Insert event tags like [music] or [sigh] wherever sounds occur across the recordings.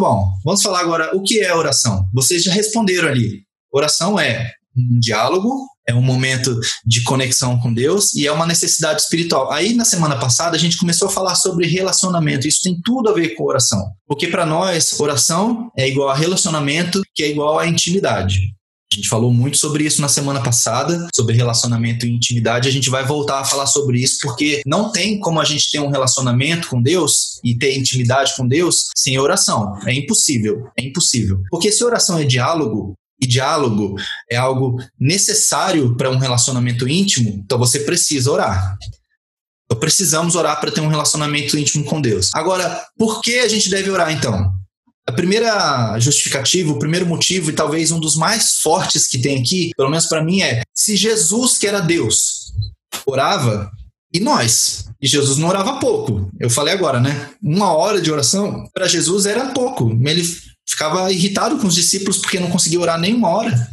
bom, vamos falar agora o que é oração. Vocês já responderam ali. Oração é um diálogo, é um momento de conexão com Deus e é uma necessidade espiritual. Aí na semana passada a gente começou a falar sobre relacionamento. Isso tem tudo a ver com oração. Porque para nós, oração é igual a relacionamento, que é igual a intimidade. A gente falou muito sobre isso na semana passada, sobre relacionamento e intimidade. A gente vai voltar a falar sobre isso, porque não tem como a gente ter um relacionamento com Deus e ter intimidade com Deus sem oração. É impossível. É impossível. Porque se oração é diálogo, e diálogo é algo necessário para um relacionamento íntimo, então você precisa orar. Então precisamos orar para ter um relacionamento íntimo com Deus. Agora, por que a gente deve orar então? A primeira justificativa, o primeiro motivo, e talvez um dos mais fortes que tem aqui, pelo menos para mim, é: se Jesus, que era Deus, orava, e nós? E Jesus não orava pouco. Eu falei agora, né? Uma hora de oração, para Jesus era pouco. Ele ficava irritado com os discípulos porque não conseguia orar nem uma hora.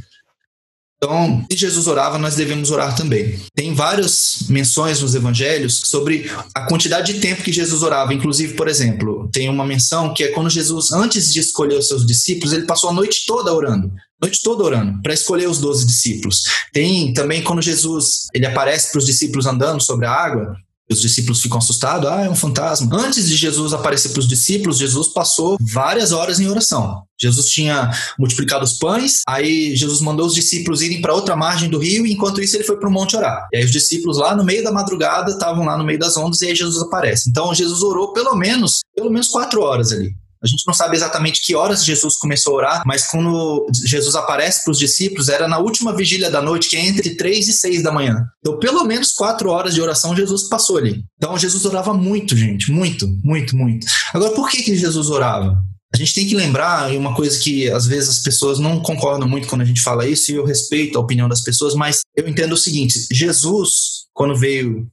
Então, se Jesus orava, nós devemos orar também. Tem várias menções nos evangelhos sobre a quantidade de tempo que Jesus orava. Inclusive, por exemplo, tem uma menção que é quando Jesus, antes de escolher os seus discípulos, ele passou a noite toda orando. Noite toda orando, para escolher os doze discípulos. Tem também quando Jesus ele aparece para os discípulos andando sobre a ága, os discípulos ficam assustados, ah, é um fantasma. Antes de Jesus aparecer para os discípulos, Jesus passou várias horas em oração. Jesus tinha multiplicado os pães, aí Jesus mandou os discípulos irem para outra margem do rio, e enquanto isso ele foi para o monte orar. E aí os discípulos lá no meio da madrugada estavam lá no meio das ondas, e aí Jesus aparece. Então Jesus orou pelo menos, pelo menos quatro horas ali. A gente não sabe exatamente que horas Jesus começou a orar, mas quando Jesus aparece para os discípulos, era na última vigília da noite, que é entre três e seis da manhã. Então, pelo menos quatro horas de oração Jesus passou ali. Então, Jesus orava muito, gente, muito, muito, muito. Agora, por que, que Jesus orava? A gente tem que lembrar, e uma coisa que às vezes as pessoas não concordam muito quando a gente fala isso, e eu respeito a opinião das pessoas, mas eu entendo o seguinte: Jesus, quando veio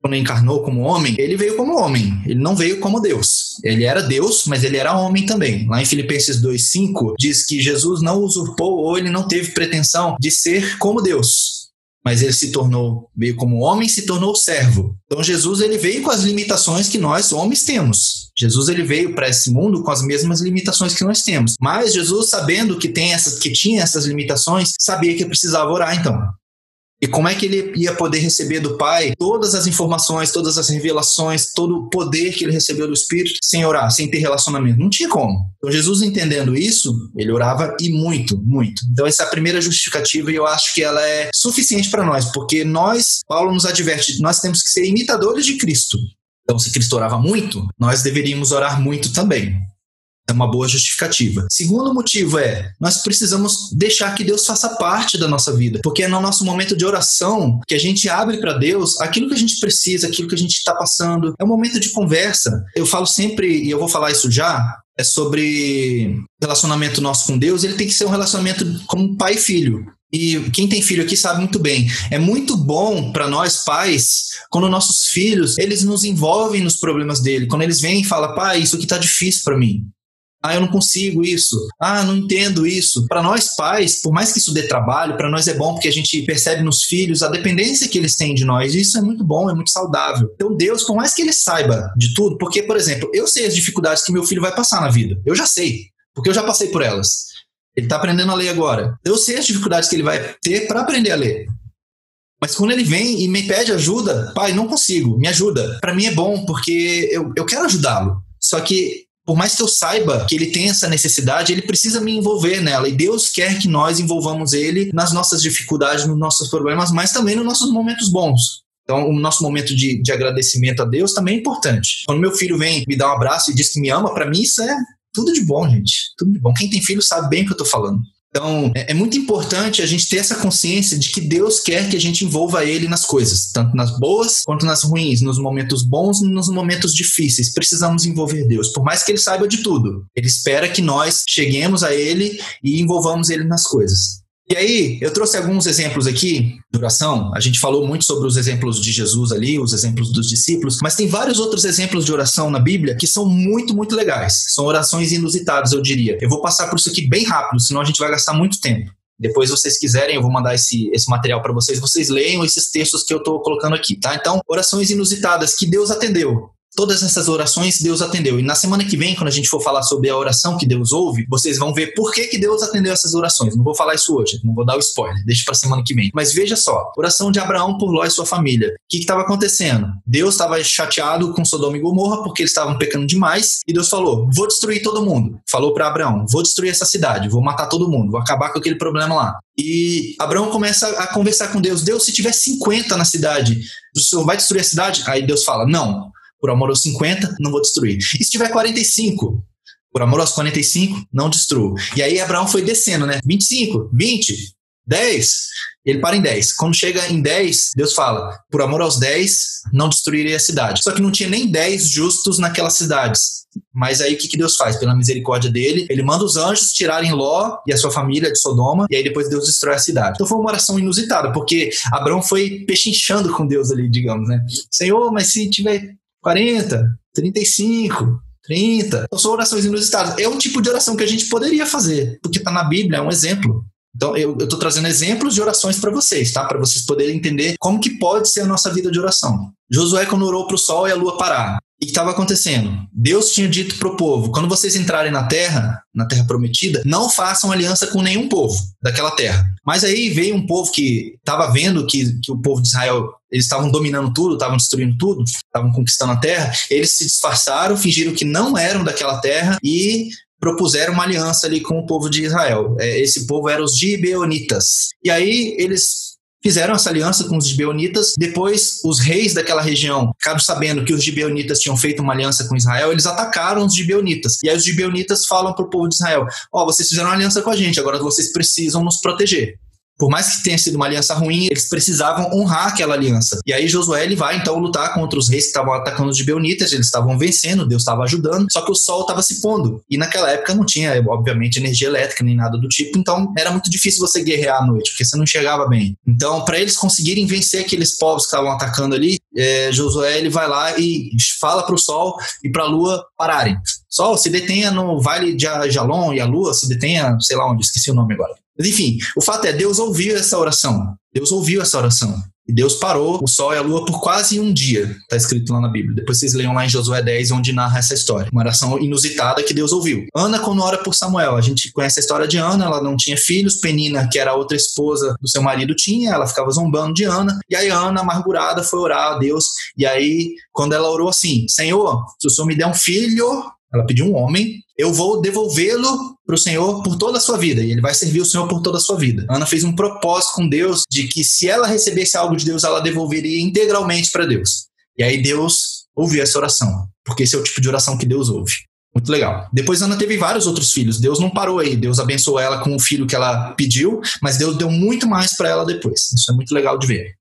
quando encarnou como homem, ele veio como homem, ele não veio como Deus. Ele era Deus, mas ele era homem também. Lá em Filipenses 2:5 diz que Jesus não usurpou ou ele não teve pretensão de ser como Deus. Mas ele se tornou, veio como homem, se tornou servo. Então Jesus ele veio com as limitações que nós homens temos. Jesus ele veio para esse mundo com as mesmas limitações que nós temos. Mas Jesus, sabendo que tem essas que tinha essas limitações, sabia que precisava orar então. E como é que ele ia poder receber do Pai todas as informações, todas as revelações, todo o poder que ele recebeu do Espírito sem orar, sem ter relacionamento? Não tinha como. Então, Jesus entendendo isso, ele orava e muito, muito. Então, essa é a primeira justificativa e eu acho que ela é suficiente para nós, porque nós, Paulo nos adverte, nós temos que ser imitadores de Cristo. Então, se Cristo orava muito, nós deveríamos orar muito também. É uma boa justificativa. Segundo motivo é, nós precisamos deixar que Deus faça parte da nossa vida, porque é no nosso momento de oração que a gente abre para Deus aquilo que a gente precisa, aquilo que a gente está passando. É um momento de conversa. Eu falo sempre, e eu vou falar isso já, é sobre relacionamento nosso com Deus, ele tem que ser um relacionamento como pai e filho. E quem tem filho aqui sabe muito bem. É muito bom para nós pais quando nossos filhos, eles nos envolvem nos problemas dele. Quando eles vêm e falam: "Pai, isso aqui tá difícil para mim". Ah, eu não consigo isso. Ah, não entendo isso. Para nós pais, por mais que isso dê trabalho, para nós é bom porque a gente percebe nos filhos a dependência que eles têm de nós. E isso é muito bom, é muito saudável. Então, Deus, por mais que ele saiba de tudo, porque, por exemplo, eu sei as dificuldades que meu filho vai passar na vida. Eu já sei, porque eu já passei por elas. Ele está aprendendo a ler agora. Eu sei as dificuldades que ele vai ter para aprender a ler. Mas quando ele vem e me pede ajuda, pai, não consigo, me ajuda. Para mim é bom, porque eu, eu quero ajudá-lo. Só que por mais que eu saiba que ele tem essa necessidade, ele precisa me envolver nela. E Deus quer que nós envolvamos ele nas nossas dificuldades, nos nossos problemas, mas também nos nossos momentos bons. Então, o nosso momento de, de agradecimento a Deus também é importante. Quando meu filho vem me dar um abraço e diz que me ama, para mim isso é tudo de bom, gente. Tudo de bom. Quem tem filho sabe bem o que eu tô falando. Então, é, é, muito importante a gente ter essa consciência de que Deus quer que a gente envolva Ele nas coisas, tanto nas boas quanto nas ruins, nos momentos bons e nos momentos difíceis. Precisamos envolver Deus, por mais que Ele saiba de tudo. Ele espera que nós cheguemos a Ele e envolvamos Ele nas coisas. E aí, eu trouxe alguns exemplos aqui de oração. A gente falou muito sobre os exemplos de Jesus ali, os exemplos dos discípulos, mas tem vários outros exemplos de oração na Bíblia que são muito, muito legais. São orações inusitadas, eu diria. Eu vou passar por isso aqui bem rápido, senão a gente vai gastar muito tempo. Depois, se vocês quiserem, eu vou mandar esse, esse material para vocês. Vocês leiam esses textos que eu estou colocando aqui, tá? Então, orações inusitadas que Deus atendeu. Todas essas orações Deus atendeu. E na semana que vem, quando a gente for falar sobre a oração que Deus ouve, vocês vão ver por que, que Deus atendeu essas orações. Não vou falar isso hoje, não vou dar o spoiler, deixa para semana que vem. Mas veja só, oração de Abraão por Ló e sua família. O que estava acontecendo? Deus estava chateado com Sodoma e Gomorra porque eles estavam pecando demais e Deus falou: "Vou destruir todo mundo". Falou para Abraão: "Vou destruir essa cidade, vou matar todo mundo, vou acabar com aquele problema lá". E Abraão começa a conversar com Deus: "Deus, se tiver 50 na cidade, o Senhor vai destruir a cidade?" Aí Deus fala: "Não, por amor aos 50, não vou destruir. E se tiver 45, por amor aos 45, não destruo. E aí Abraão foi descendo, né? 25, 20, 10, ele para em 10. Quando chega em 10, Deus fala: Por amor aos 10, não destruirei a cidade. Só que não tinha nem 10 justos naquelas cidades. Mas aí o que, que Deus faz? Pela misericórdia dele, ele manda os anjos tirarem Ló e a sua família de Sodoma, e aí depois Deus destrói a cidade. Então foi uma oração inusitada, porque Abraão foi pechinchando com Deus ali, digamos, né? Senhor, mas se tiver 40, 35, 30. Então, são orações inusitadas. É um tipo de oração que a gente poderia fazer, porque está na Bíblia, é um exemplo. Então, eu estou trazendo exemplos de orações para vocês, tá? Para vocês poderem entender como que pode ser a nossa vida de oração. Josué, quando orou para o sol e a lua parar, o que estava acontecendo? Deus tinha dito para o povo: quando vocês entrarem na terra, na terra prometida, não façam aliança com nenhum povo daquela terra. Mas aí veio um povo que estava vendo que, que o povo de Israel eles estavam dominando tudo, estavam destruindo tudo, estavam conquistando a terra. Eles se disfarçaram, fingiram que não eram daquela terra e propuseram uma aliança ali com o povo de Israel. É, esse povo eram os gibeonitas. E aí eles fizeram essa aliança com os gibeonitas. Depois, os reis daquela região, ficaram sabendo que os gibeonitas tinham feito uma aliança com Israel, eles atacaram os gibeonitas. E aí os gibeonitas falam para o povo de Israel: Ó, oh, vocês fizeram uma aliança com a gente, agora vocês precisam nos proteger por mais que tenha sido uma aliança ruim, eles precisavam honrar aquela aliança. E aí Josué ele vai então lutar contra os reis que estavam atacando os gibeonitas, eles estavam vencendo, Deus estava ajudando, só que o sol estava se pondo. E naquela época não tinha, obviamente, energia elétrica nem nada do tipo, então era muito difícil você guerrear à noite, porque você não enxergava bem. Então, para eles conseguirem vencer aqueles povos que estavam atacando ali, é, Josué ele vai lá e fala para o sol e para a lua pararem. Sol, se detenha no Vale de Ajalon e a lua se detenha, sei lá onde, esqueci o nome agora. Mas enfim, o fato é, Deus ouviu essa oração. Deus ouviu essa oração. E Deus parou o sol e a lua por quase um dia, está escrito lá na Bíblia. Depois vocês leiam lá em Josué 10, onde narra essa história. Uma oração inusitada que Deus ouviu. Ana, quando ora por Samuel, a gente conhece a história de Ana, ela não tinha filhos, Penina, que era a outra esposa do seu marido, tinha, ela ficava zombando de Ana. E aí Ana, amargurada, foi orar a Deus. E aí, quando ela orou assim: Senhor, se o Senhor me der um filho, ela pediu um homem, eu vou devolvê-lo para o Senhor por toda a sua vida, e ele vai servir o Senhor por toda a sua vida. Ana fez um propósito com Deus de que se ela recebesse algo de Deus, ela devolveria integralmente para Deus. E aí Deus ouviu essa oração, porque esse é o tipo de oração que Deus ouve. Muito legal. Depois Ana teve vários outros filhos. Deus não parou aí. Deus abençoou ela com o filho que ela pediu, mas Deus deu muito mais para ela depois. Isso é muito legal de ver.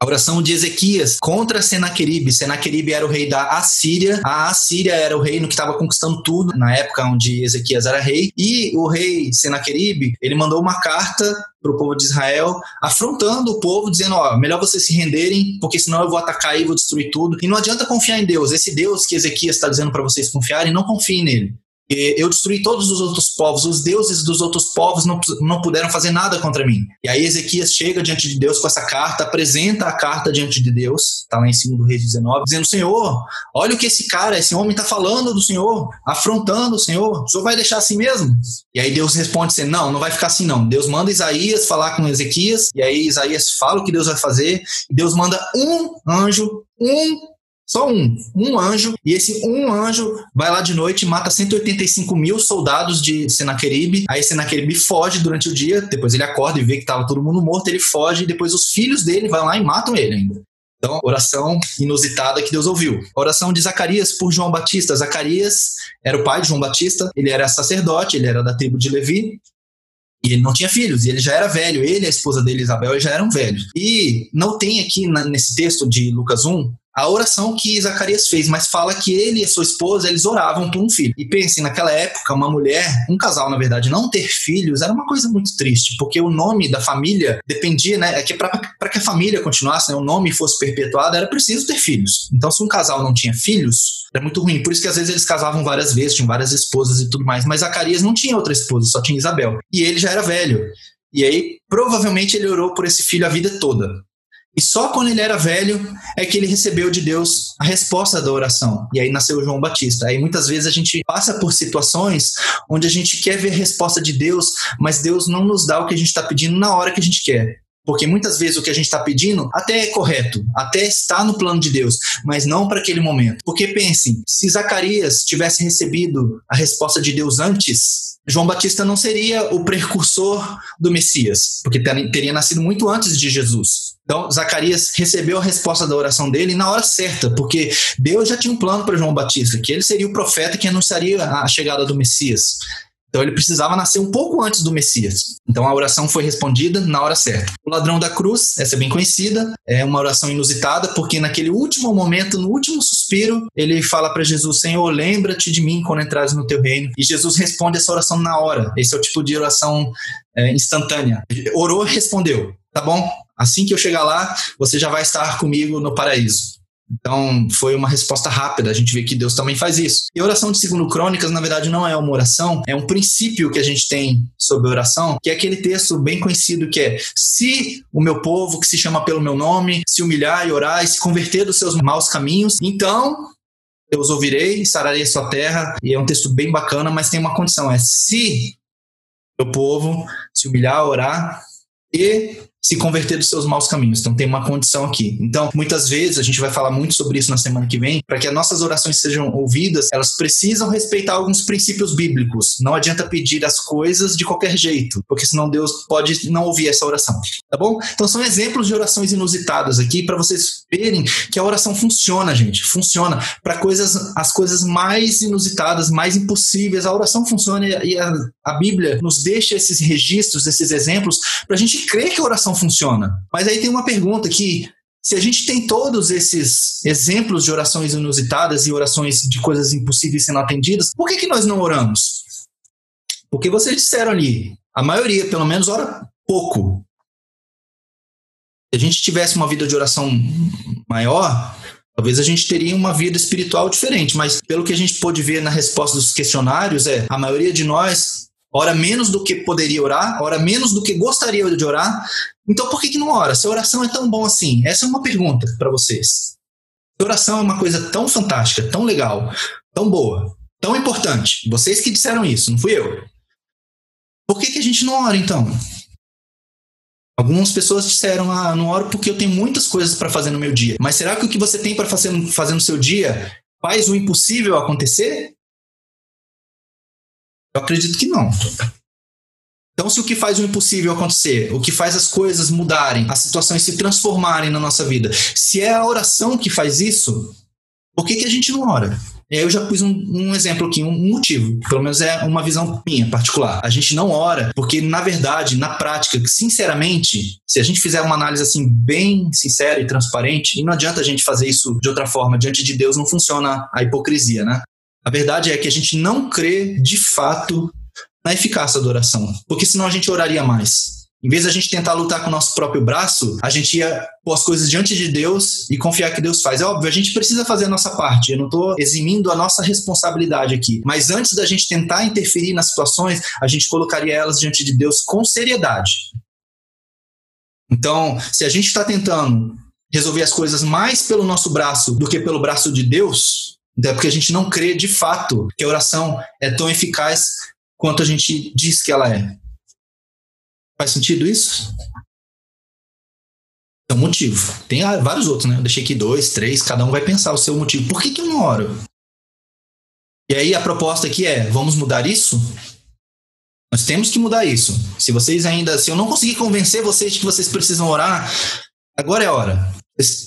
A oração de Ezequias contra Senaqueribe. Senaqueribe era o rei da Assíria. A Assíria era o reino que estava conquistando tudo na época onde Ezequias era rei. E o rei Senaqueribe, ele mandou uma carta para o povo de Israel, afrontando o povo, dizendo: ó, melhor vocês se renderem, porque senão eu vou atacar e vou destruir tudo. E não adianta confiar em Deus. Esse Deus que Ezequias está dizendo para vocês confiarem, não confiem nele. Eu destruí todos os outros povos, os deuses dos outros povos não, não puderam fazer nada contra mim. E aí Ezequias chega diante de Deus com essa carta, apresenta a carta diante de Deus, está lá em 2 Reis 19, dizendo: Senhor, olha o que esse cara, esse homem está falando do Senhor, afrontando o Senhor, o Senhor vai deixar assim mesmo? E aí Deus responde assim: Não, não vai ficar assim não. Deus manda Isaías falar com Ezequias, e aí Isaías fala o que Deus vai fazer, e Deus manda um anjo, um só um, um anjo, e esse um anjo vai lá de noite e mata 185 mil soldados de Senaqueribe. Aí Senaqueribe foge durante o dia, depois ele acorda e vê que estava todo mundo morto, ele foge, e depois os filhos dele vão lá e matam ele ainda. Então, oração inusitada que Deus ouviu. Oração de Zacarias por João Batista. Zacarias era o pai de João Batista, ele era sacerdote, ele era da tribo de Levi, e ele não tinha filhos, e ele já era velho, ele e a esposa dele, Isabel, já eram velhos. E não tem aqui na, nesse texto de Lucas 1 a oração que Zacarias fez, mas fala que ele e sua esposa, eles oravam por um filho. E pensem, naquela época, uma mulher, um casal, na verdade, não ter filhos era uma coisa muito triste, porque o nome da família dependia, né, é que para que a família continuasse, né, o nome fosse perpetuado, era preciso ter filhos. Então, se um casal não tinha filhos, era muito ruim. Por isso que às vezes eles casavam várias vezes, tinham várias esposas e tudo mais, mas Zacarias não tinha outra esposa, só tinha Isabel. E ele já era velho. E aí, provavelmente, ele orou por esse filho a vida toda. E só quando ele era velho é que ele recebeu de Deus a resposta da oração. E aí nasceu João Batista. Aí muitas vezes a gente passa por situações onde a gente quer ver a resposta de Deus, mas Deus não nos dá o que a gente está pedindo na hora que a gente quer. Porque muitas vezes o que a gente está pedindo até é correto, até está no plano de Deus, mas não para aquele momento. Porque pensem, se Zacarias tivesse recebido a resposta de Deus antes, João Batista não seria o precursor do Messias, porque teria nascido muito antes de Jesus. Então, Zacarias recebeu a resposta da oração dele na hora certa, porque Deus já tinha um plano para João Batista, que ele seria o profeta que anunciaria a chegada do Messias. Então ele precisava nascer um pouco antes do Messias. Então a oração foi respondida na hora certa. O ladrão da cruz, essa é bem conhecida, é uma oração inusitada, porque naquele último momento, no último suspiro, ele fala para Jesus: Senhor, lembra-te de mim quando entrares no teu reino. E Jesus responde essa oração na hora. Esse é o tipo de oração é, instantânea. Orou respondeu: Tá bom? Assim que eu chegar lá, você já vai estar comigo no paraíso. Então, foi uma resposta rápida. A gente vê que Deus também faz isso. E a oração de segundo Crônicas, na verdade, não é uma oração, é um princípio que a gente tem sobre oração, que é aquele texto bem conhecido que é: se o meu povo, que se chama pelo meu nome, se humilhar e orar e se converter dos seus maus caminhos, então eu os ouvirei, sararei a sua terra. E é um texto bem bacana, mas tem uma condição: é se meu povo se humilhar, orar e se converter dos seus maus caminhos. Então tem uma condição aqui. Então, muitas vezes a gente vai falar muito sobre isso na semana que vem, para que as nossas orações sejam ouvidas, elas precisam respeitar alguns princípios bíblicos. Não adianta pedir as coisas de qualquer jeito, porque senão Deus pode não ouvir essa oração. Tá bom? Então são exemplos de orações inusitadas aqui para vocês verem que a oração funciona, gente. Funciona para coisas as coisas mais inusitadas, mais impossíveis. A oração funciona e a, a Bíblia nos deixa esses registros, esses exemplos para a gente crer que a oração funciona. Mas aí tem uma pergunta que se a gente tem todos esses exemplos de orações inusitadas e orações de coisas impossíveis sendo atendidas, por que, que nós não oramos? Porque vocês disseram ali, a maioria, pelo menos, ora pouco. Se a gente tivesse uma vida de oração maior, talvez a gente teria uma vida espiritual diferente. Mas pelo que a gente pôde ver na resposta dos questionários, é a maioria de nós ora menos do que poderia orar, ora menos do que gostaria de orar. Então por que, que não ora? Se a oração é tão bom assim? Essa é uma pergunta para vocês. Se a oração é uma coisa tão fantástica, tão legal, tão boa, tão importante. Vocês que disseram isso, não fui eu. Por que, que a gente não ora então? Algumas pessoas disseram: Ah, não oro porque eu tenho muitas coisas para fazer no meu dia. Mas será que o que você tem para fazer, fazer no seu dia faz o impossível acontecer? Eu acredito que não. Então, se o que faz o impossível acontecer, o que faz as coisas mudarem, as situações se transformarem na nossa vida, se é a oração que faz isso, por que, que a gente não ora? Eu já pus um, um, exemplo aqui, um motivo. Pelo menos é uma visão minha particular. A gente não ora porque, na verdade, na prática, sinceramente, se a gente fizer uma análise assim bem sincera e transparente, e não adianta a gente fazer isso de outra forma, diante de Deus não funciona a hipocrisia, né? A verdade é que a gente não crê de fato na eficácia da oração, porque senão a gente oraria mais. Em vez de a gente tentar lutar com o nosso próprio braço, a gente ia pôr as coisas diante de Deus e confiar que Deus faz. É óbvio, a gente precisa fazer a nossa parte. Eu não estou eximindo a nossa responsabilidade aqui. Mas antes da gente tentar interferir nas situações, a gente colocaria elas diante de Deus com seriedade. Então, se a gente está tentando resolver as coisas mais pelo nosso braço do que pelo braço de Deus, é porque a gente não crê de fato que a oração é tão eficaz quanto a gente diz que ela é. Faz sentido isso? É um motivo. Tem vários outros, né? Eu deixei aqui dois, três, cada um vai pensar o seu motivo. Por que, que eu não oro? E aí a proposta aqui é: vamos mudar isso? Nós temos que mudar isso. Se vocês ainda, se eu não conseguir convencer vocês de que vocês precisam orar, agora é a hora.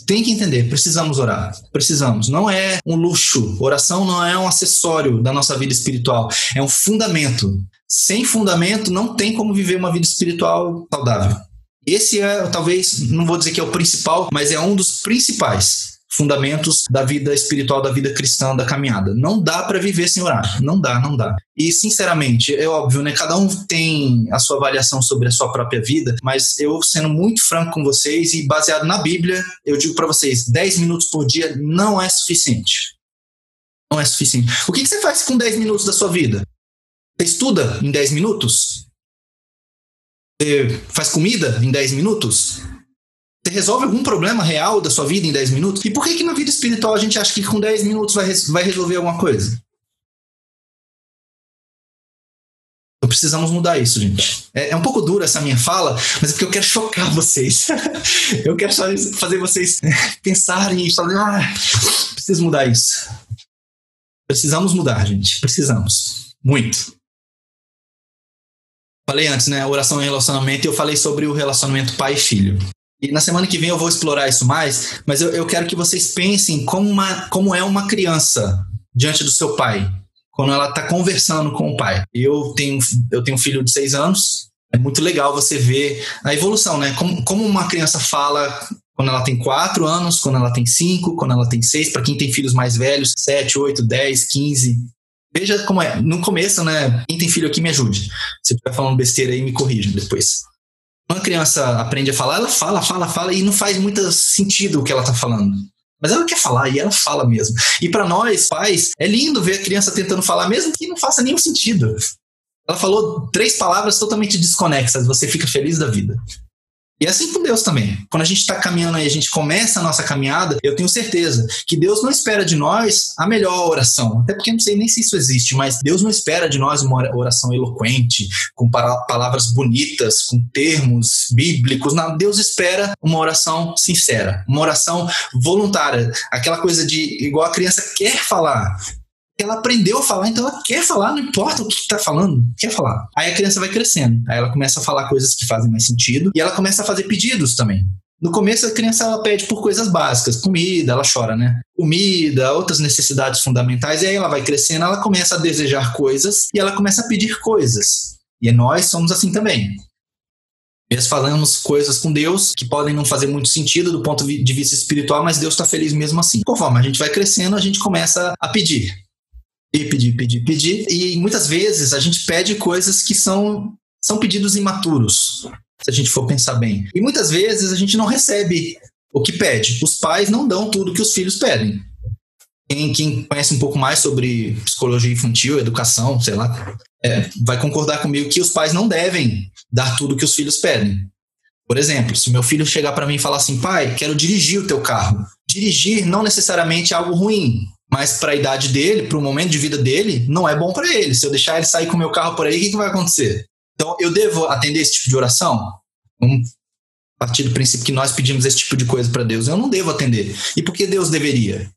Tem que entender, precisamos orar. Precisamos. Não é um luxo. Oração não é um acessório da nossa vida espiritual. É um fundamento. Sem fundamento, não tem como viver uma vida espiritual saudável. Esse é, talvez, não vou dizer que é o principal, mas é um dos principais fundamentos da vida espiritual, da vida cristã, da caminhada. Não dá para viver sem orar. Não dá, não dá. E, sinceramente, é óbvio, né? Cada um tem a sua avaliação sobre a sua própria vida, mas eu, sendo muito franco com vocês e baseado na Bíblia, eu digo para vocês: 10 minutos por dia não é suficiente. Não é suficiente. O que, que você faz com 10 minutos da sua vida? Você estuda em 10 minutos? Você faz comida em 10 minutos? Você resolve algum problema real da sua vida em 10 minutos? E por que, que na vida espiritual a gente acha que com 10 minutos vai, vai resolver alguma coisa? Então precisamos mudar isso, gente. É, é, um pouco dura essa minha fala, mas é porque eu quero chocar [laughs] vocês. eu quero fazer vocês [laughs] pensarem e falar, ah, preciso mudar isso. Precisamos mudar, gente. Precisamos. Muito. Falei antes, né? Oração e relacionamento, e eu falei sobre o relacionamento pai filho. E na semana que vem eu vou explorar isso mais, mas eu, eu quero que vocês pensem como, uma, como é uma criança diante do seu pai, quando ela está conversando com o pai. Eu tenho, eu tenho um filho de seis anos, é muito legal você ver a evolução, né? Como, como uma criança fala quando ela tem quatro anos, quando ela tem cinco, quando ela tem seis, para quem tem filhos mais velhos, sete, oito, dez, quinze. Veja como é. No começo, né? Quem tem filho aqui me ajude. Se estiver falando besteira aí, me corrija depois. Quando a criança aprende a falar, ela fala, fala, fala e não faz muito sentido o que ela está falando. Mas ela quer falar e ela fala mesmo. E para nós, pais, é lindo ver a criança tentando falar, mesmo que não faça nenhum sentido. Ela falou três palavras totalmente desconexas, você fica feliz da vida. E assim com Deus também. Quando a gente está caminhando aí, a gente começa a nossa caminhada, eu tenho certeza que Deus não espera de nós a melhor oração. Até porque eu não sei nem se isso existe, mas Deus não espera de nós uma oração eloquente, com palavras bonitas, com termos bíblicos. Não, Deus espera uma oração sincera, uma oração voluntária. Aquela coisa de, igual a criança quer falar, ela aprendeu a falar, então ela quer falar, não importa o que está falando, quer falar. Aí a criança vai crescendo, aí ela começa a falar coisas que fazem mais sentido e ela começa a fazer pedidos também. No começo a criança ela pede por coisas básicas, comida, ela chora, né? Comida, outras necessidades fundamentais, e aí ela vai crescendo, ela começa a desejar coisas e ela começa a pedir coisas. E nós somos assim também. Nós falamos coisas com Deus que podem não fazer muito sentido do ponto de vista espiritual, mas Deus está feliz mesmo assim. Conforme a gente vai crescendo, a gente começa a pedir pedir, pedir, pedir. E muitas vezes a gente pede coisas que são, são pedidos imaturos, se a gente for pensar bem. E muitas vezes a gente não recebe o que pede. Os pais não dão tudo que os filhos pedem. Quem, quem conhece um pouco mais sobre psicologia infantil, educação, sei lá, é, vai concordar comigo que os pais não devem dar tudo que os filhos pedem. Por exemplo, se meu filho chegar para mim e falar assim, pai, quero dirigir o teu carro. Dirigir não necessariamente é algo ruim mas para a idade dele, para o momento de vida dele, não é bom para ele. Se eu deixar ele sair com o meu carro por aí, o que, que vai acontecer? Então, eu devo atender esse tipo de oração? Vamos partir do princípio que nós pedimos esse tipo de coisa para Deus. Eu não devo atender. E por que Deus deveria?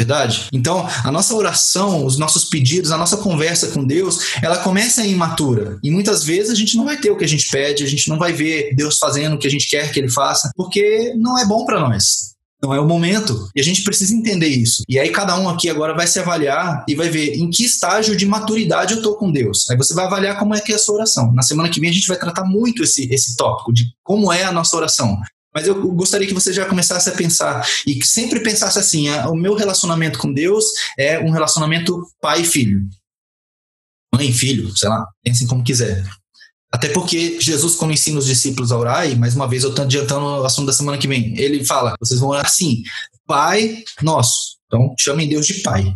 Verdade? Então, a nossa oração, os nossos pedidos, a nossa conversa com Deus, ela começa imatura. E muitas vezes a gente não vai ter o que a gente pede, a gente não vai ver Deus fazendo o que a gente quer que ele faça, porque não é bom para nós. Não é o momento. E a gente precisa entender isso. E aí cada um aqui agora vai se avaliar e vai ver em que estágio de maturidade eu estou com Deus. Aí você vai avaliar como é que é a sua oração. Na semana que vem a gente vai tratar muito esse, esse tópico de como é a nossa oração. Mas eu gostaria que você já começasse a pensar e que sempre pensasse assim: ah, o meu relacionamento com Deus é um relacionamento pai e filho. Mãe filho, sei lá, pensem como quiser. Até porque Jesus, quando ensina os discípulos a orar, e mais uma vez eu estou adiantando o assunto da semana que vem, ele fala: vocês vão orar assim, Pai nosso. Então, chamem Deus de Pai.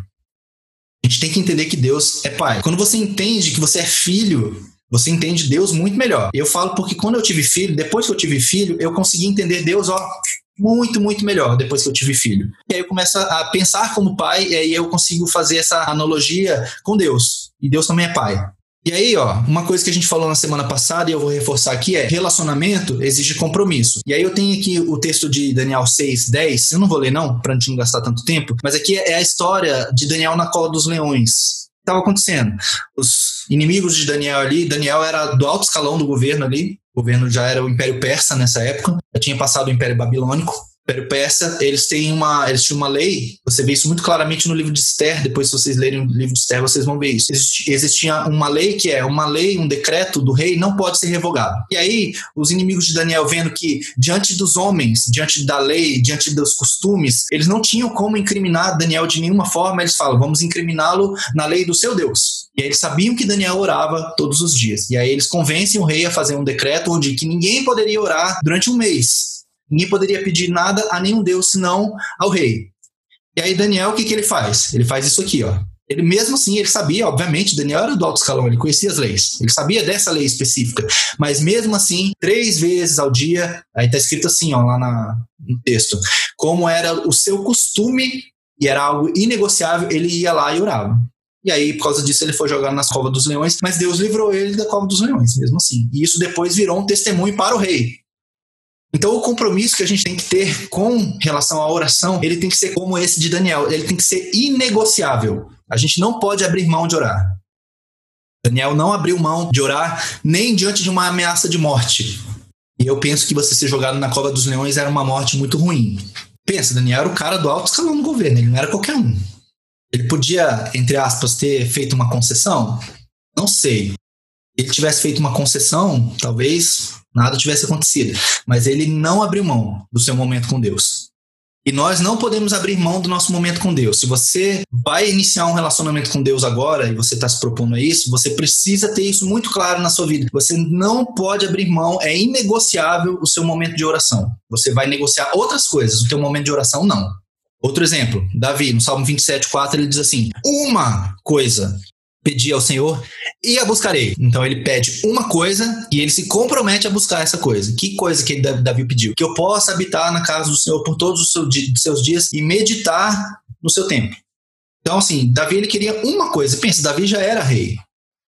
A gente tem que entender que Deus é Pai. Quando você entende que você é filho, você entende Deus muito melhor. Eu falo porque quando eu tive filho, depois que eu tive filho, eu consegui entender Deus, ó, muito, muito melhor depois que eu tive filho. E aí eu começo a pensar como pai, e aí eu consigo fazer essa analogia com Deus. E Deus também é pai. E aí, ó, uma coisa que a gente falou na semana passada e eu vou reforçar aqui é: relacionamento exige compromisso. E aí eu tenho aqui o texto de Daniel 6, 10. Eu não vou ler, não, pra gente não gastar tanto tempo, mas aqui é a história de Daniel na cola dos leões. Estava acontecendo. Os inimigos de Daniel ali, Daniel era do alto escalão do governo ali, o governo já era o Império Persa nessa época, já tinha passado o Império Babilônico. Persa, eles têm uma, eles tinham uma lei, você vê isso muito claramente no livro de Esther, depois se vocês lerem o livro de Esther, vocês vão ver isso. existia uma lei que é uma lei, um decreto do rei não pode ser revogado. E aí, os inimigos de Daniel vendo que diante dos homens, diante da lei, diante dos costumes, eles não tinham como incriminar Daniel de nenhuma forma, eles falam, vamos incriminá-lo na lei do seu Deus. E aí eles sabiam que Daniel orava todos os dias. E aí eles convencem o rei a fazer um decreto onde que ninguém poderia orar durante um mês. Ninguém poderia pedir nada a nenhum Deus senão ao rei. E aí Daniel, o que, que ele faz? Ele faz isso aqui, ó. Ele mesmo assim, ele sabia, obviamente, Daniel era do alto escalão, ele conhecia as leis, ele sabia dessa lei específica, mas mesmo assim, três vezes ao dia, aí tá escrito assim, ó, lá na, no texto, como era o seu costume e era algo inegociável, ele ia lá e orava. E aí, por causa disso, ele foi jogado nas covas dos leões, mas Deus livrou ele da cova dos leões, mesmo assim. E isso depois virou um testemunho para o rei. Então, o compromisso que a gente tem que ter com relação à oração, ele tem que ser como esse de Daniel, ele tem que ser inegociável. A gente não pode abrir mão de orar. Daniel não abriu mão de orar nem diante de uma ameaça de morte. E eu penso que você ser jogado na cova dos leões era uma morte muito ruim. Pensa, Daniel era o cara do alto escalão do governo, ele não era qualquer um. Ele podia, entre aspas, ter feito uma concessão? Não sei. Se ele tivesse feito uma concessão, talvez nada tivesse acontecido. Mas ele não abriu mão do seu momento com Deus. E nós não podemos abrir mão do nosso momento com Deus. Se você vai iniciar um relacionamento com Deus agora e você está se propondo a isso, você precisa ter isso muito claro na sua vida. Você não pode abrir mão, é inegociável o seu momento de oração. Você vai negociar outras coisas, o teu momento de oração não. Outro exemplo, Davi, no Salmo 27, 4, ele diz assim: Uma coisa pedi ao Senhor e a buscarei. Então ele pede uma coisa e ele se compromete a buscar essa coisa. Que coisa que Davi pediu? Que eu possa habitar na casa do Senhor por todos os seus dias e meditar no seu tempo. Então, assim, Davi ele queria uma coisa. Pensa, Davi já era rei.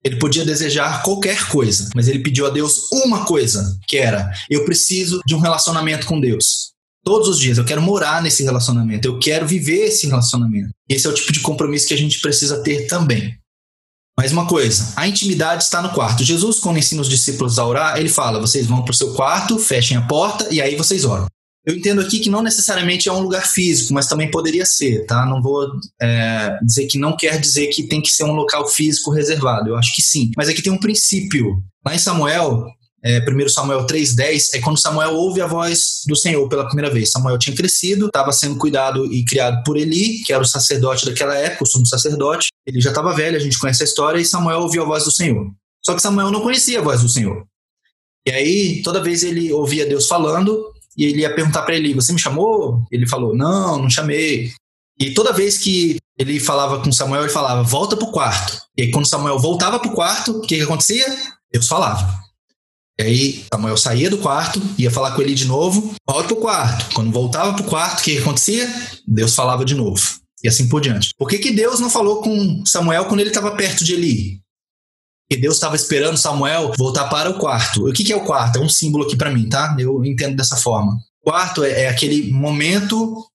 Ele podia desejar qualquer coisa, mas ele pediu a Deus uma coisa, que era: eu preciso de um relacionamento com Deus. Todos os dias, eu quero morar nesse relacionamento, eu quero viver esse relacionamento. Esse é o tipo de compromisso que a gente precisa ter também. Mais uma coisa, a intimidade está no quarto. Jesus, quando ensina os discípulos a orar, ele fala: vocês vão para o seu quarto, fechem a porta e aí vocês oram. Eu entendo aqui que não necessariamente é um lugar físico, mas também poderia ser, tá? Não vou é, dizer que não quer dizer que tem que ser um local físico reservado. Eu acho que sim. Mas aqui tem um princípio. Lá em Samuel, é, 1 Samuel 3,10, é quando Samuel ouve a voz do Senhor pela primeira vez. Samuel tinha crescido, estava sendo cuidado e criado por Eli, que era o sacerdote daquela época, o sumo sacerdote. Ele já estava velho, a gente conhece a história, e Samuel ouviu a voz do Senhor. Só que Samuel não conhecia a voz do Senhor. E aí, toda vez ele ouvia Deus falando, e ele ia perguntar para Eli: Você me chamou? Ele falou: Não, não chamei. E toda vez que ele falava com Samuel, ele falava: Volta para o quarto. E aí, quando Samuel voltava para o quarto, o que, que acontecia? Deus falava. E aí Samuel saía do quarto, ia falar com ele de novo, volta pro quarto. Quando voltava pro quarto, o que acontecia? Deus falava de novo. E assim por diante. Por que, que Deus não falou com Samuel quando ele estava perto de Eli? Porque Deus estava esperando Samuel voltar para o quarto. O que, que é o quarto? É um símbolo aqui para mim, tá? Eu entendo dessa forma. Quarto é, é aquele momento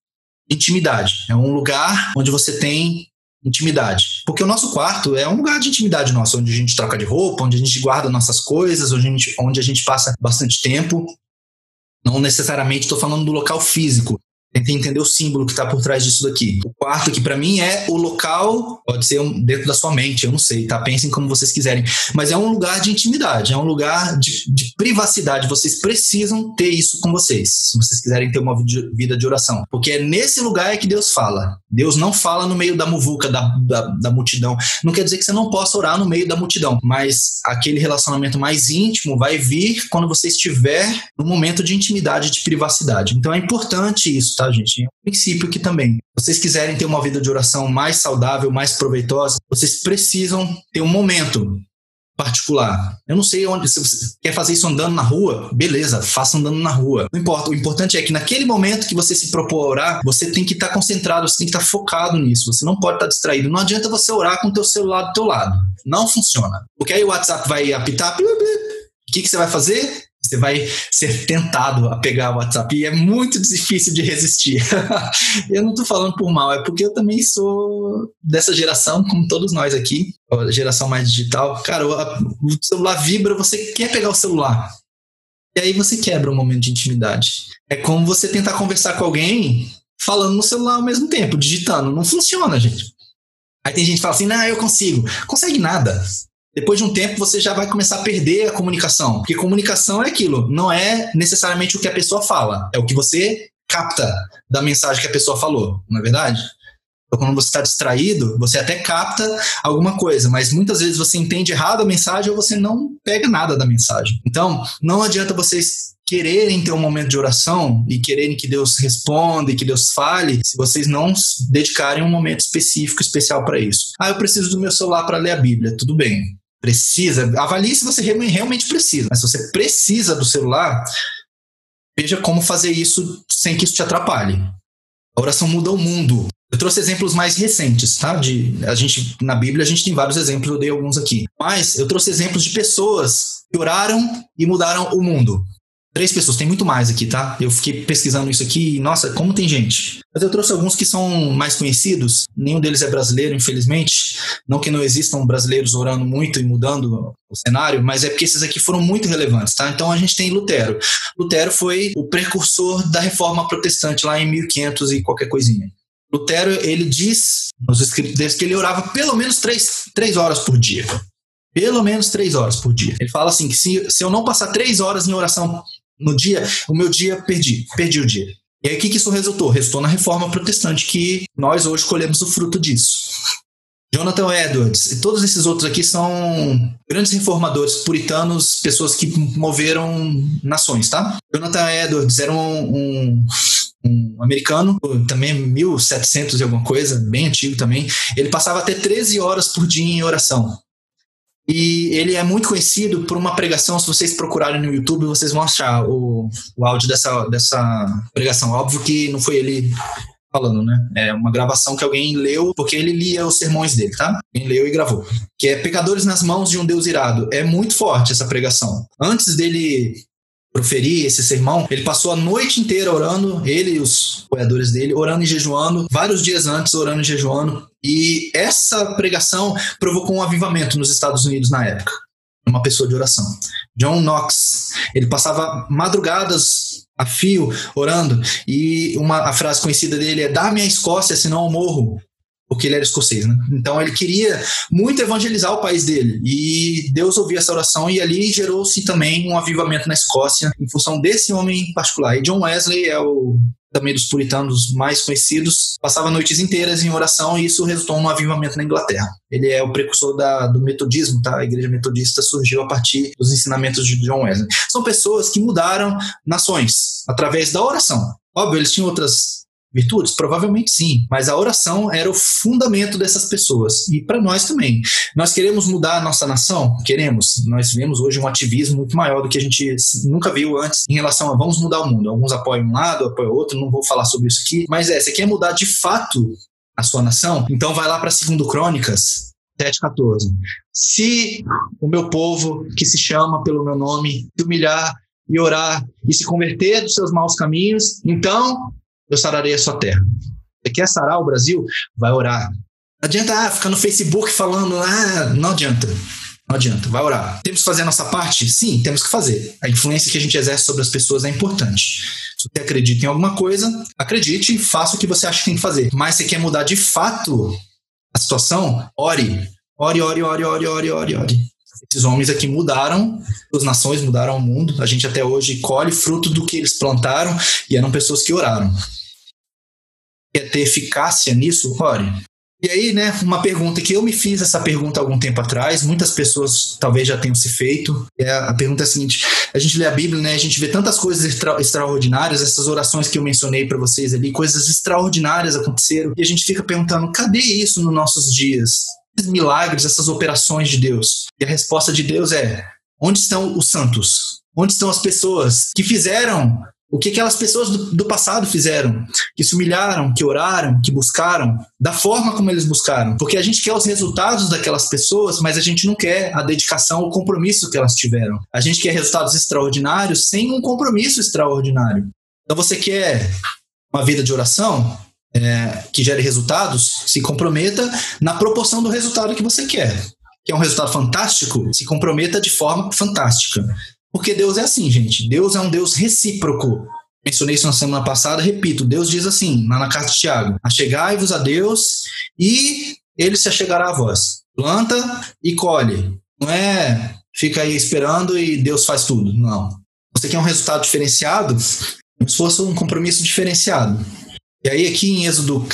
de intimidade. É um lugar onde você tem intimidade. Porque o nosso quarto é um lugar de intimidade nosso, onde a gente troca de roupa, onde a gente guarda nossas coisas, onde a gente, onde a gente passa bastante tempo. Não necessariamente estou falando do local físico, Tentei entender o símbolo que está por trás disso daqui. O quarto, que para mim é o local, pode ser dentro da sua mente, eu não sei, tá? Pensem como vocês quiserem. Mas é um lugar de intimidade, é um lugar de, de privacidade. Vocês precisam ter isso com vocês, se vocês quiserem ter uma vida de oração. Porque é nesse lugar é que Deus fala. Deus não fala no meio da muvuca, da, da, da multidão. Não quer dizer que você não possa orar no meio da multidão, mas aquele relacionamento mais íntimo vai vir quando você estiver no momento de intimidade, de privacidade. Então é importante isso tá, gente? É um princípio aqui também. Se vocês quiserem ter uma vida de oração mais saudável, mais proveitosa, vocês precisam ter um momento particular. Eu não sei onde, se você quer fazer isso andando na rua, beleza, faça andando na rua. Não importa, o importante é que naquele momento que você se propor a orar, você tem que estar concentrado, você tem que estar focado nisso, você não pode estar distraído. Não adianta você orar com o teu celular do teu lado. Não funciona. Porque aí o WhatsApp vai apitar, o que, que você vai fazer? Você vai ser tentado a pegar o WhatsApp e é muito difícil de resistir. [laughs] eu não estou falando por mal, é porque eu também sou dessa geração, como todos nós aqui, geração mais digital. Cara, o celular vibra, você quer pegar o celular. E aí você quebra um momento de intimidade. É como você tentar conversar com alguém falando no celular ao mesmo tempo, digitando. Não funciona, gente. Aí tem gente que fala assim: não, eu consigo. Consegue nada. Depois de um tempo, você já vai começar a perder a comunicação. Porque comunicação é aquilo, não é necessariamente o que a pessoa fala, é o que você capta da mensagem que a pessoa falou, não é verdade? Então, quando você está distraído, você até capta alguma coisa, mas muitas vezes você entende errado a mensagem ou você não pega nada da mensagem. Então, não adianta vocês quererem ter um momento de oração e quererem que Deus responda e que Deus fale, se vocês não dedicarem um momento específico, especial para isso. Ah, eu preciso do meu celular para ler a Bíblia. Tudo bem. Precisa. Avalie se você realmente precisa. Mas se você precisa do celular, veja como fazer isso sem que isso te atrapalhe. A oração muda o mundo. Eu trouxe exemplos mais recentes, tá? De, a gente, na Bíblia a gente tem vários exemplos, eu dei alguns aqui. Mas eu trouxe exemplos de pessoas que oraram e mudaram o mundo. Três pessoas, tem muito mais aqui, tá? Eu fiquei pesquisando isso aqui e, nossa, como tem gente. Mas eu trouxe alguns que são mais conhecidos, nenhum deles é brasileiro, infelizmente. Não que não existam brasileiros orando muito e mudando o cenário, mas é porque esses aqui foram muito relevantes, tá? Então a gente tem Lutero. Lutero foi o precursor da reforma protestante lá em 1500 e qualquer coisinha. Lutero, ele diz nos escritos dele que ele orava pelo menos três, três horas por dia. Pelo menos três horas por dia. Ele fala assim: que se, se eu não passar três horas em oração no dia, o meu dia perdi, perdi o dia. E aí o que, que isso resultou? Resultou na reforma protestante, que nós hoje colhemos o fruto disso. Jonathan Edwards e todos esses outros aqui são grandes reformadores puritanos, pessoas que moveram nações, tá? Jonathan Edwards era um, um, um americano, também 1700 e alguma coisa, bem antigo também. Ele passava até 13 horas por dia em oração. E ele é muito conhecido por uma pregação, se vocês procurarem no YouTube, vocês vão achar o, o áudio dessa, dessa pregação. Óbvio que não foi ele falando, né? É uma gravação que alguém leu, porque ele lia os sermões dele, tá? Quem leu e gravou. Que é Pecadores nas mãos de um Deus irado. É muito forte essa pregação. Antes dele proferir esse sermão, ele passou a noite inteira orando, ele e os apoiadores dele, orando e jejuando, vários dias antes orando e jejuando, e essa pregação provocou um avivamento nos Estados Unidos na época, uma pessoa de oração. John Knox, ele passava madrugadas a fio orando, e uma a frase conhecida dele é: "Dá-me a Escócia, senão eu morro" porque ele era escocês, né? Então ele queria muito evangelizar o país dele e Deus ouviu essa oração e ali gerou-se também um avivamento na Escócia em função desse homem em particular. E John Wesley é o também dos puritanos mais conhecidos, passava noites inteiras em oração e isso resultou num avivamento na Inglaterra. Ele é o precursor da, do metodismo, tá? A igreja metodista surgiu a partir dos ensinamentos de John Wesley. São pessoas que mudaram nações através da oração. Óbvio, eles tinham outras Virtudes? Provavelmente sim, mas a oração era o fundamento dessas pessoas e para nós também. Nós queremos mudar a nossa nação? Queremos. Nós vemos hoje um ativismo muito maior do que a gente nunca viu antes em relação a vamos mudar o mundo. Alguns apoiam um lado, apoiam outro, não vou falar sobre isso aqui, mas é, você quer mudar de fato a sua nação? Então vai lá para segundo Crônicas 7:14. Se o meu povo que se chama pelo meu nome humilhar e orar e se converter dos seus maus caminhos, então eu sararei a sua terra. Você quer sarar o Brasil? Vai orar. Não adianta ah, ficar no Facebook falando, ah, não adianta. Não adianta, vai orar. Temos que fazer a nossa parte? Sim, temos que fazer. A influência que a gente exerce sobre as pessoas é importante. Se você acredita em alguma coisa, acredite e faça o que você acha que tem que fazer. Mas se quer mudar de fato a situação, ore. Ore, ore, ore, ore, ore, ore, ore. Esses homens aqui mudaram, as nações mudaram o mundo. A gente até hoje colhe fruto do que eles plantaram e eram pessoas que oraram quer ter eficácia nisso, ore. E aí, né, uma pergunta que eu me fiz essa pergunta algum tempo atrás, muitas pessoas talvez já tenham se feito. É a pergunta é a seguinte: a gente lê a Bíblia, né, a gente vê tantas coisas extra extraordinárias, essas orações que eu mencionei para vocês ali, coisas extraordinárias aconteceram, e a gente fica perguntando: cadê isso nos nossos dias? Milagres, essas operações de Deus? E a resposta de Deus é: onde estão os santos? Onde estão as pessoas que fizeram o que aquelas pessoas do, do, passado fizeram, que se humilharam, que oraram, que buscaram, da forma como eles buscaram. Porque a gente quer os resultados daquelas pessoas, mas a gente não quer a dedicação, o compromisso que elas tiveram. A gente quer resultados extraordinários sem um compromisso extraordinário. Então você quer uma vida de oração é, que gere resultados, se comprometa na proporção do resultado que você quer. Quer um resultado fantástico? Se comprometa de forma fantástica. Porque Deus é assim, gente. Deus é um Deus recíproco. Mencionei isso na semana passada, repito, Deus diz assim, lá na carta de Tiago: Achegai-vos a Deus e ele se achegará a vós. Planta e colhe. Não é fica aí esperando e Deus faz tudo. Não. Você quer um resultado diferenciado? Um esforço, um compromisso diferenciado. E aí, aqui em Êxodo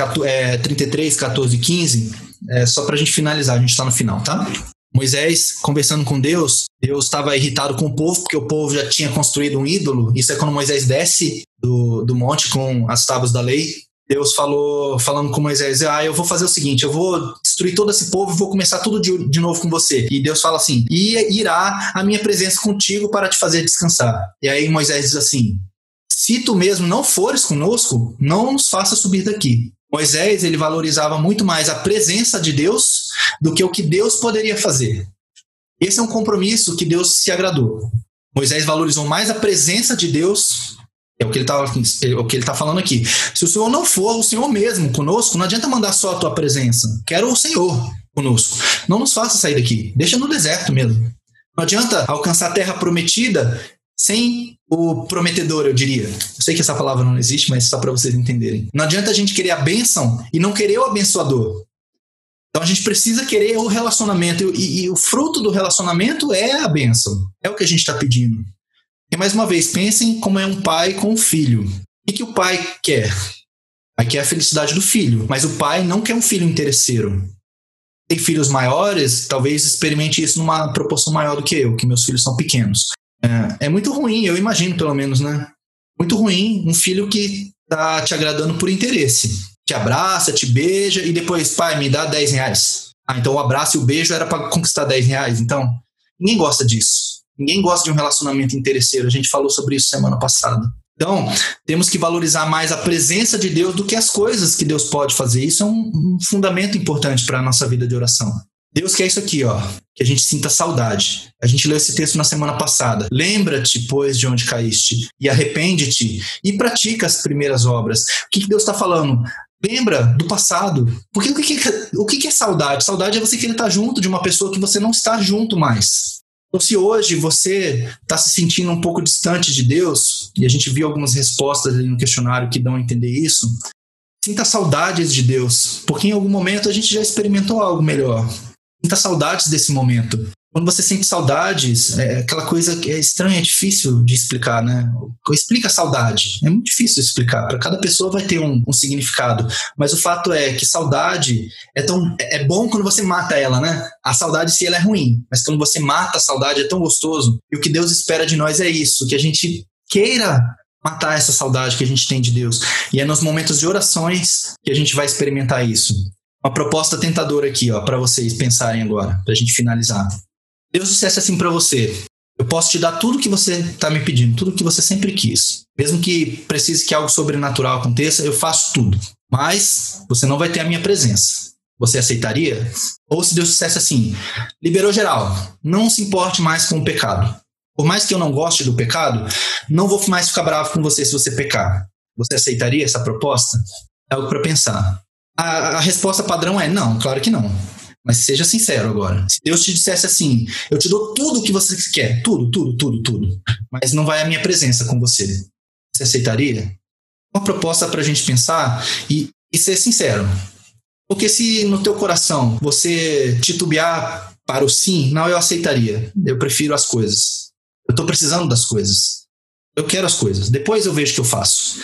33, 14 e 15, é, só para a gente finalizar, a gente está no final, tá? Moisés, conversando com Deus, Deus estava irritado com o povo, porque o povo já tinha construído um ídolo. Isso é quando Moisés desce do, do monte com as tábuas da lei. Deus falou, falando com Moisés, ah, eu vou fazer o seguinte, eu vou destruir todo esse povo e vou começar tudo de, de novo com você. E Deus fala assim, e irá a minha presença contigo para te fazer descansar. E aí Moisés diz assim, se tu mesmo não fores conosco, não nos faça subir daqui. Moisés, ele valorizava muito mais a presença de Deus do que o que Deus poderia fazer. Esse é um compromisso que Deus se agradou. Moisés valorizou mais a presença de Deus é o que ele está é tá falando aqui. Se o Senhor não for o Senhor mesmo conosco, não adianta mandar só a tua presença. Quero o Senhor conosco. Não nos faça sair daqui. Deixa no deserto mesmo. Não adianta alcançar a terra prometida sem o prometedor, eu diria. Eu sei que essa palavra não existe, mas só para vocês entenderem. Não adianta a gente querer a bênção e não querer o abençoador. Então a gente precisa querer o relacionamento e, e o fruto do relacionamento é a bênção. É o que a gente está pedindo. E mais uma vez, pensem como é um pai com um filho. O que, o pai quer? Aí quer a felicidade do filho, mas o pai não quer um filho interesseiro. Tem filhos maiores, talvez experimente isso numa proporção maior do que eu, que meus filhos são pequenos. É, é muito ruim, eu imagino pelo menos, né? Muito ruim um filho que tá te agradando por interesse. Te abraça, te beija e depois, pai, me dá 10 reais. Ah, então o abraço e o beijo era para conquistar 10 reais. Então, ninguém gosta disso. Ninguém gosta de um relacionamento interesseiro. A gente falou sobre isso semana passada. Então, temos que valorizar mais a presença de Deus do que as coisas que Deus pode fazer. Isso é um, um fundamento importante para a nossa vida de oração. Deus quer isso aqui, ó, que a gente sinta saudade. A gente leu esse texto na semana passada. Lembra-te, pois, de onde caíste, e arrepende-te, e pratica as primeiras obras. O que, que Deus está falando? Lembra do passado. Porque o que, que, o que, que é saudade? Saudade é você querer estar junto de uma pessoa que você não está junto mais. Então, se hoje você está se sentindo um pouco distante de Deus, e a gente viu algumas respostas ali no questionário que dão a entender isso, sinta saudades de Deus, porque em algum momento a gente já experimentou algo melhor. Sinta saudades desse momento. Quando você sente saudades, é aquela coisa que é estranha, é difícil de explicar, né? Explica a saudade. É muito difícil explicar. Para cada pessoa vai ter um, um, significado. Mas o fato é que saudade é tão é bom quando você mata ela, né? A saudade se ela é ruim, mas quando você mata a saudade é tão gostoso. E o que Deus espera de nós é isso, que a gente queira matar essa saudade que a gente tem de Deus. E é nos momentos de orações que a gente vai experimentar isso. Uma proposta tentadora aqui, ó, para vocês pensarem agora, para a gente finalizar. Deus dissesse assim para você: eu posso te dar tudo que você está me pedindo, tudo que você sempre quis. Mesmo que precise que algo sobrenatural aconteça, eu faço tudo. Mas você não vai ter a minha presença. Você aceitaria? Ou se Deus dissesse assim: liberou geral, não se importe mais com o pecado. Por mais que eu não goste do pecado, não vou mais ficar bravo com você se você pecar. Você aceitaria essa proposta? É algo para pensar. A, a resposta padrão é não, claro que não. Mas seja sincero agora. Se Deus te dissesse assim, eu te dou tudo o que você quer, tudo, tudo, tudo, tudo, mas não vai a minha presença com você, você aceitaria? Uma proposta para a gente pensar e, e ser sincero. Porque se no teu coração você titubear para o sim, não, eu aceitaria. Eu prefiro as coisas. Eu estou precisando das coisas. Eu quero as coisas. Depois eu vejo o que eu faço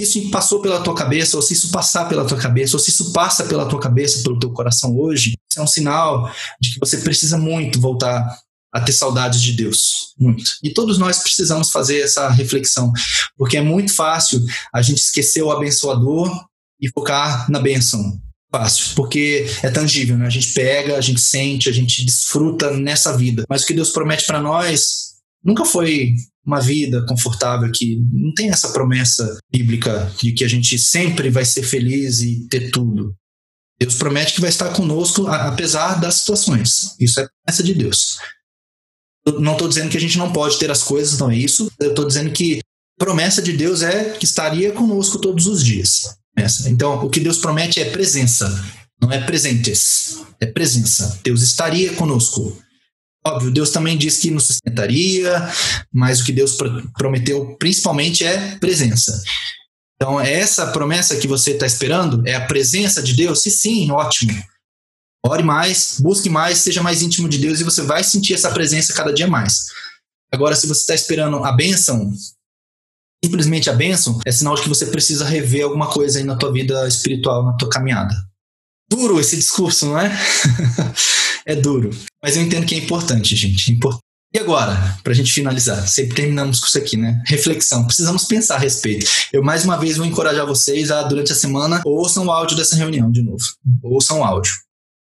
isso passou pela tua cabeça, ou se isso passar pela tua cabeça, ou se isso passa pela tua cabeça, pelo teu coração hoje, isso é um sinal de que você precisa muito voltar a ter saudades de Deus, muito. E todos nós precisamos fazer essa reflexão, porque é muito fácil a gente esquecer o abençoador e focar na bênção. Fácil, porque é tangível, né? A gente pega, a gente sente, a gente desfruta nessa vida. Mas o que Deus promete para nós nunca foi uma vida confortável, que não tem essa promessa bíblica de que a gente sempre vai ser feliz e ter tudo. Deus promete que vai estar conosco apesar das situações. Isso é promessa de Deus. Eu não estou dizendo que a gente não pode ter as coisas, não é isso. Eu estou dizendo que promessa de Deus é que estaria conosco todos os dias. Então, o que Deus promete é presença, não é presentes, é presença. Deus estaria conosco. Óbvio, Deus também diz que nos sustentaria, mas o que Deus prometeu principalmente é presença. Então, é essa promessa que você está esperando? É a presença de Deus? Se sim, ótimo. Ore mais, busque mais, seja mais íntimo de Deus e você vai sentir essa presença cada dia mais. Agora, se você está esperando a bênção, simplesmente a bênção, é sinal de que você precisa rever alguma coisa aí na tua vida espiritual, na tua caminhada. Duro esse discurso, não é? [laughs] é duro. Mas eu entendo que é importante, gente. Importante. E agora, para a gente finalizar, sempre terminamos com isso aqui, né? Reflexão. Precisamos pensar a respeito. Eu mais uma vez vou encorajar vocês a, durante a semana, ouçam o áudio dessa reunião de novo. Ouçam o áudio.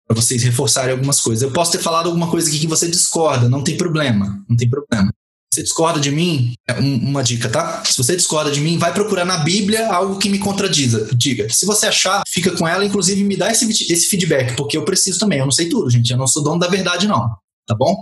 Para vocês reforçarem algumas coisas. Eu posso ter falado alguma coisa aqui que você discorda, não tem problema. Não tem problema você discorda de mim, é uma dica, tá? Se você discorda de mim, vai procurar na Bíblia algo que me contradiza. Diga. Se você achar, fica com ela, inclusive me dá esse, esse feedback, porque eu preciso também. Eu não sei tudo, gente. Eu não sou dono da verdade, não. Tá bom?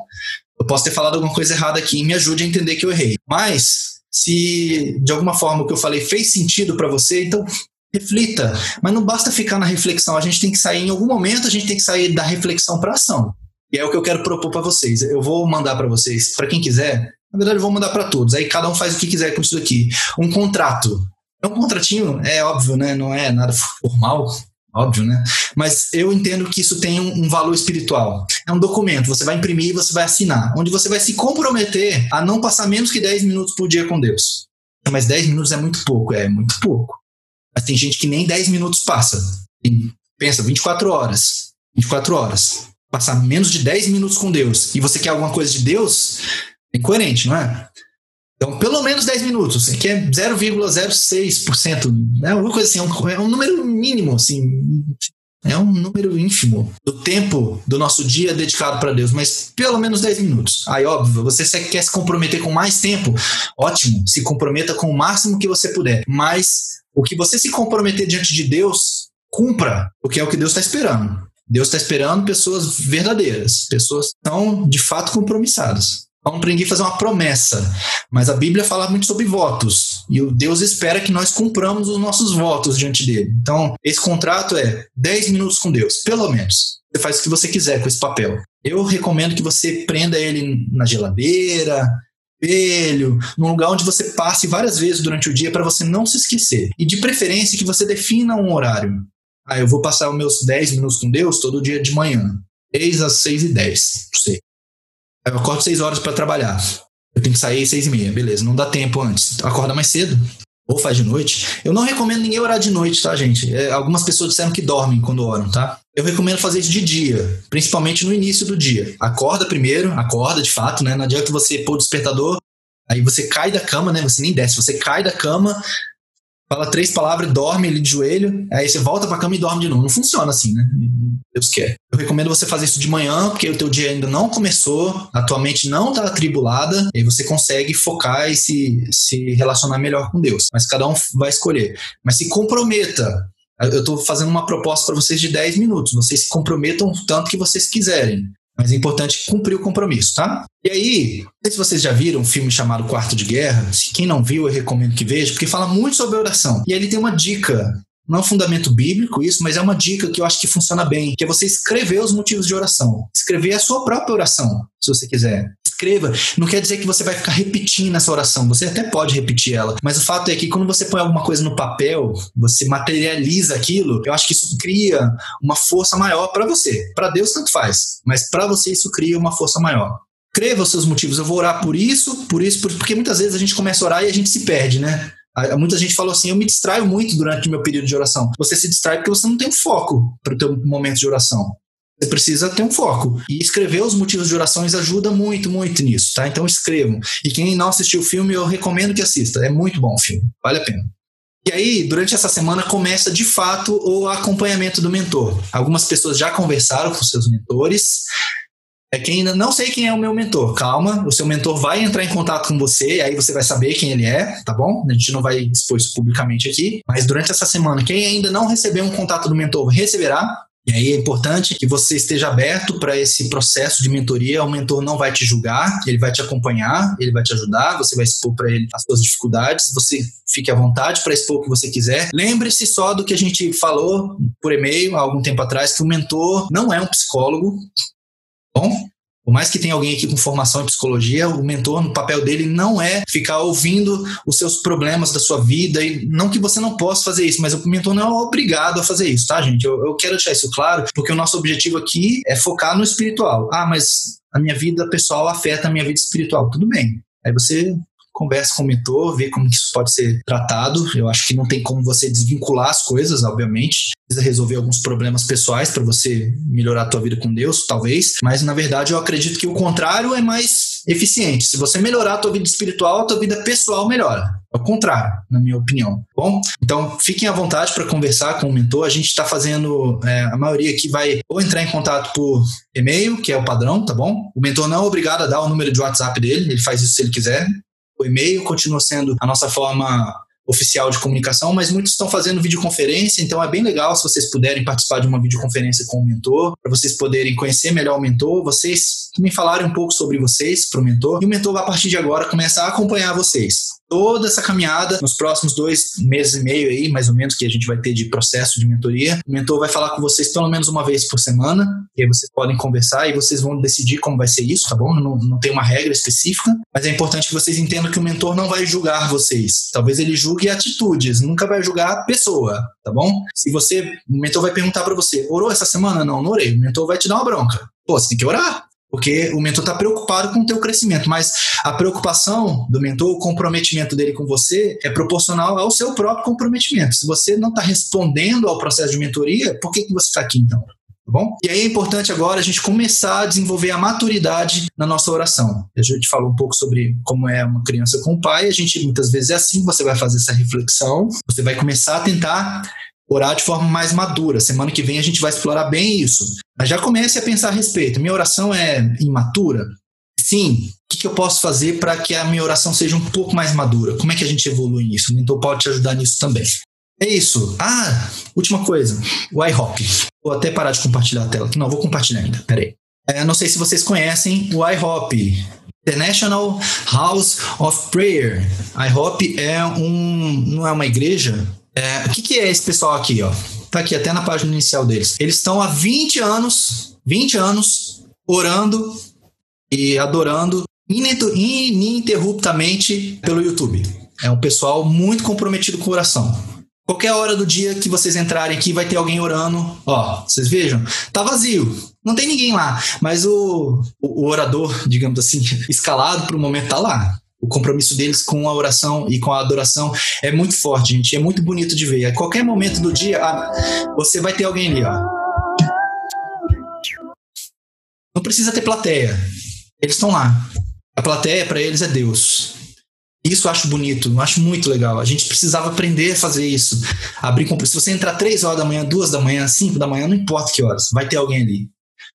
Eu posso ter falado alguma coisa errada aqui e me ajude a entender que eu errei. Mas, se de alguma forma o que eu falei fez sentido para você, então reflita. Mas não basta ficar na reflexão. A gente tem que sair, em algum momento, a gente tem que sair da reflexão para ação. E é o que eu quero propor para vocês. Eu vou mandar para vocês, para quem quiser, na verdade, eu vou mandar para todos. Aí cada um faz o que quiser com isso aqui. Um contrato. É um contratinho, é óbvio, né? Não é nada formal, óbvio, né? Mas eu entendo que isso tem um, valor espiritual. É um documento, você vai imprimir e você vai assinar, onde você vai se comprometer a não passar menos que 10 minutos por dia com Deus. Mas 10 minutos é muito pouco, é muito pouco. Mas tem gente que nem 10 minutos passa. Tem, pensa, 24 horas. 24 horas. Passar menos de 10 minutos com Deus e você quer alguma coisa de Deus, é incoerente, não é? Então, pelo menos 10 minutos, que é 0,06%, né? Uma coisa assim, é um, é um número mínimo, assim, é um número ínfimo do tempo do nosso dia dedicado para Deus, mas pelo menos 10 minutos. Aí, óbvio, você quer se comprometer com mais tempo, ótimo, se comprometa com o máximo que você puder, mas o que você se comprometer diante de Deus, cumpra, porque é o que Deus está esperando. Deus está esperando pessoas verdadeiras, pessoas que estão de fato compromissadas. Não aprendi a fazer uma promessa, mas a Bíblia fala muito sobre votos e o Deus espera que nós cumpramos os nossos votos diante dele. Então, esse contrato é 10 minutos com Deus, pelo menos. Você faz o que você quiser com esse papel. Eu recomendo que você prenda ele na geladeira, espelho, num lugar onde você passe várias vezes durante o dia para você não se esquecer. E de preferência que você defina um horário. Ah, eu vou passar os meus 10 minutos com Deus todo dia de manhã. 6 às 6 e 10, não sei. Eu acordo seis horas para trabalhar. Eu tenho que sair seis e meia, beleza. Não dá tempo antes. Acorda mais cedo. Ou faz de noite. Eu não recomendo ninguém orar de noite, tá, gente? É, algumas pessoas disseram que dormem quando oram, tá? Eu recomendo fazer isso de dia, principalmente no início do dia. Acorda primeiro, acorda de fato, né? Não adianta você pôr o despertador, aí você cai da cama, né? Você nem desce, você cai da cama, fala três palavras, dorme ali de joelho, aí você volta pra cama e dorme de novo. Não funciona assim, né? Deus quer. Eu recomendo você fazer isso de manhã, porque o teu dia ainda não começou, a tua mente não tá atribulada, e aí você consegue focar e se, se relacionar melhor com Deus. Mas cada um vai escolher. Mas se comprometa. Eu estou fazendo uma proposta para vocês de 10 minutos. Vocês se comprometam tanto que vocês quiserem. Mas é importante cumprir o compromisso, tá? E aí, não sei se vocês já viram um filme chamado Quarto de Guerra. Se quem não viu, eu recomendo que veja, porque fala muito sobre oração. E aí ele tem uma dica não é um fundamento bíblico isso, mas é uma dica que eu acho que funciona bem, que é você escrever os motivos de oração. Escrever a sua própria oração, se você quiser. Escreva. Não quer dizer que você vai ficar repetindo essa oração. Você até pode repetir ela, mas o fato é que quando você põe alguma coisa no papel, você materializa aquilo. Eu acho que isso cria uma força maior para você. Para Deus tanto faz, mas para você isso cria uma força maior. Escreva os seus motivos. Eu vou orar por isso, por isso, por... porque muitas vezes a gente começa a orar e a gente se perde, né? Muita gente falou assim: eu me distraio muito durante o meu período de oração. Você se distrai porque você não tem foco para o teu momento de oração. Você precisa ter um foco. E escrever os motivos de orações ajuda muito, muito nisso, tá? Então escrevam. E quem não assistiu o filme, eu recomendo que assista. É muito bom o filme. Vale a pena. E aí, durante essa semana, começa de fato o acompanhamento do mentor. Algumas pessoas já conversaram com seus mentores, é quem ainda não sei quem é o meu mentor. Calma, o seu mentor vai entrar em contato com você, aí você vai saber quem ele é, tá bom? A gente não vai expor isso publicamente aqui, mas durante essa semana, quem ainda não recebeu um contato do mentor receberá. E aí é importante que você esteja aberto para esse processo de mentoria. O mentor não vai te julgar, ele vai te acompanhar, ele vai te ajudar, você vai expor para ele as suas dificuldades, você fique à vontade para expor o que você quiser. Lembre-se só do que a gente falou por e-mail há algum tempo atrás, que o mentor não é um psicólogo, Bom, por mais que tenha alguém aqui com formação em psicologia, o mentor, no papel dele, não é ficar ouvindo os seus problemas da sua vida. E não que você não possa fazer isso, mas o mentor não é obrigado a fazer isso, tá, gente? Eu, eu quero deixar isso claro, porque o nosso objetivo aqui é focar no espiritual. Ah, mas a minha vida pessoal afeta a minha vida espiritual. Tudo bem. Aí você converse com o mentor, vê como que isso pode ser tratado. Eu acho que não tem como você desvincular as coisas, obviamente. Precisa resolver alguns problemas pessoais para você melhorar a tua vida com Deus, talvez. Mas na verdade eu acredito que o contrário é mais eficiente. Se você melhorar a tua vida espiritual, a tua vida pessoal melhora. É o contrário, na minha opinião. Bom, então fiquem à vontade para conversar com o mentor. A gente está fazendo, é, a maioria aqui vai ou entrar em contato por e-mail, que é o padrão, tá bom? O mentor não é obrigado a dar o número de WhatsApp dele, ele faz isso se ele quiser. O e-mail continua sendo a nossa forma oficial de comunicação, mas muitos estão fazendo videoconferência, então é bem legal se vocês puderem participar de uma videoconferência com o mentor, para vocês poderem conhecer melhor o mentor, vocês também falarem um pouco sobre vocês para o mentor, e o mentor, a partir de agora, começa a acompanhar vocês toda essa caminhada nos próximos dois meses e meio aí, mais ou menos, que a gente vai ter de processo de mentoria. O mentor vai falar com vocês pelo menos uma vez por semana, e aí vocês podem conversar e vocês vão decidir como vai ser isso, tá bom? Não, não tem uma regra específica, mas é importante que vocês entendam que o mentor não vai julgar vocês. Talvez ele julgue atitudes, nunca vai julgar a pessoa, tá bom? Se você, o mentor vai perguntar para você, orou essa semana? Não, não orei. O mentor vai te dar uma bronca. Pô, você tem que orar. Porque o mentor está preocupado com o teu crescimento, mas a preocupação do mentor, o comprometimento dele com você é proporcional ao seu próprio comprometimento. Se você não está respondendo ao processo de mentoria, por que, que você está aqui então? Tá bom? E aí é importante agora a gente começar a desenvolver a maturidade na nossa oração. A gente falou um pouco sobre como é uma criança com o pai, a gente muitas vezes é assim, você vai fazer essa reflexão, você vai começar a tentar orar de forma mais madura. Semana que vem a gente vai explorar bem isso. Mas já comece a pensar a respeito. Minha oração é imatura? Sim. O que, eu posso fazer para que a minha oração seja um pouco mais madura? Como é que a gente evolui nisso? Então pode te ajudar nisso também. É isso. Ah, última coisa. O IHOP. Vou até parar de compartilhar a tela. Não, vou compartilhar ainda. Peraí. É, não sei se vocês conhecem o IHOP. International House of Prayer. IHOP é um, não é uma igreja, é, o que, que é esse pessoal aqui, ó? Tá aqui até na página inicial deles. Eles estão há 20 anos, 20 anos, orando e adorando ininterruptamente pelo YouTube. É um pessoal muito comprometido com oração. Qualquer hora do dia que vocês entrarem aqui, vai ter alguém orando. Ó, vocês vejam, tá vazio. Não tem ninguém lá. Mas o, o, o orador, [laughs] digamos assim, escalado para o momento tá lá o compromisso deles com a oração e com a adoração é muito forte, gente. É muito bonito de ver. A qualquer momento do dia, você vai ter alguém ali, ó. Não precisa ter plateia. Eles estão lá. A plateia para eles é Deus. Isso eu acho bonito, eu acho muito legal. A gente precisava aprender a fazer isso. Abrir Se você entrar três horas da manhã, duas da manhã, cinco da manhã, não importa que horas, vai ter alguém ali.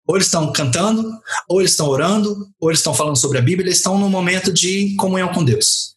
Ou eles estão cantando, ou eles estão orando, ou eles estão falando sobre a Bíblia, eles estão num momento de comunhão com Deus.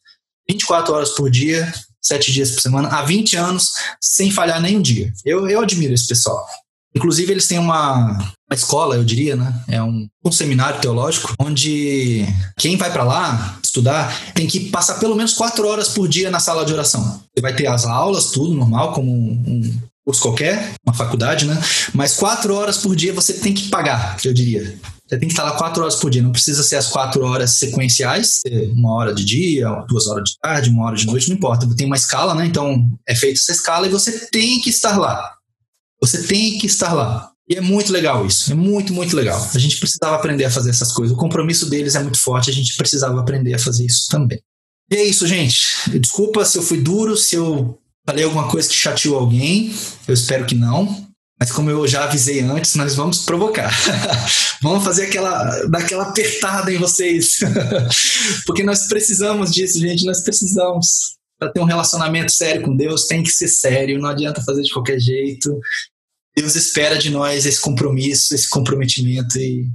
24 horas por dia, 7 dias por semana, há 20 anos, sem falhar nenhum dia. Eu, eu admiro esse pessoal. Inclusive, eles têm uma, uma escola, eu diria, né? É um, um seminário teológico, onde quem vai para lá estudar tem que passar pelo menos quatro horas por dia na sala de oração. Você vai ter as aulas, tudo normal, como um curso qualquer, uma faculdade, né? Mas quatro horas por dia você tem que pagar, eu diria. Você tem que estar lá quatro horas por dia, não precisa ser as quatro horas sequenciais, uma hora de dia, duas horas de tarde, uma hora de noite, não importa. Tem uma escala, né? Então é feita essa escala e você tem que estar lá. Você tem que estar lá. E é muito legal isso, é muito, muito legal. A gente precisava aprender a fazer essas coisas. O compromisso deles é muito forte, a gente precisava aprender a fazer isso também. E é isso, gente. Desculpa se eu fui duro, se eu Falei alguma coisa que chateou alguém? Eu espero que não. Mas como eu já avisei antes, nós vamos provocar. [laughs] vamos fazer aquela, daquela apertada em vocês. [laughs] Porque nós precisamos disso, gente. Nós precisamos. Para ter um relacionamento sério com Deus, tem que ser sério. Não adianta fazer de qualquer jeito. Deus espera de nós esse compromisso, esse comprometimento. E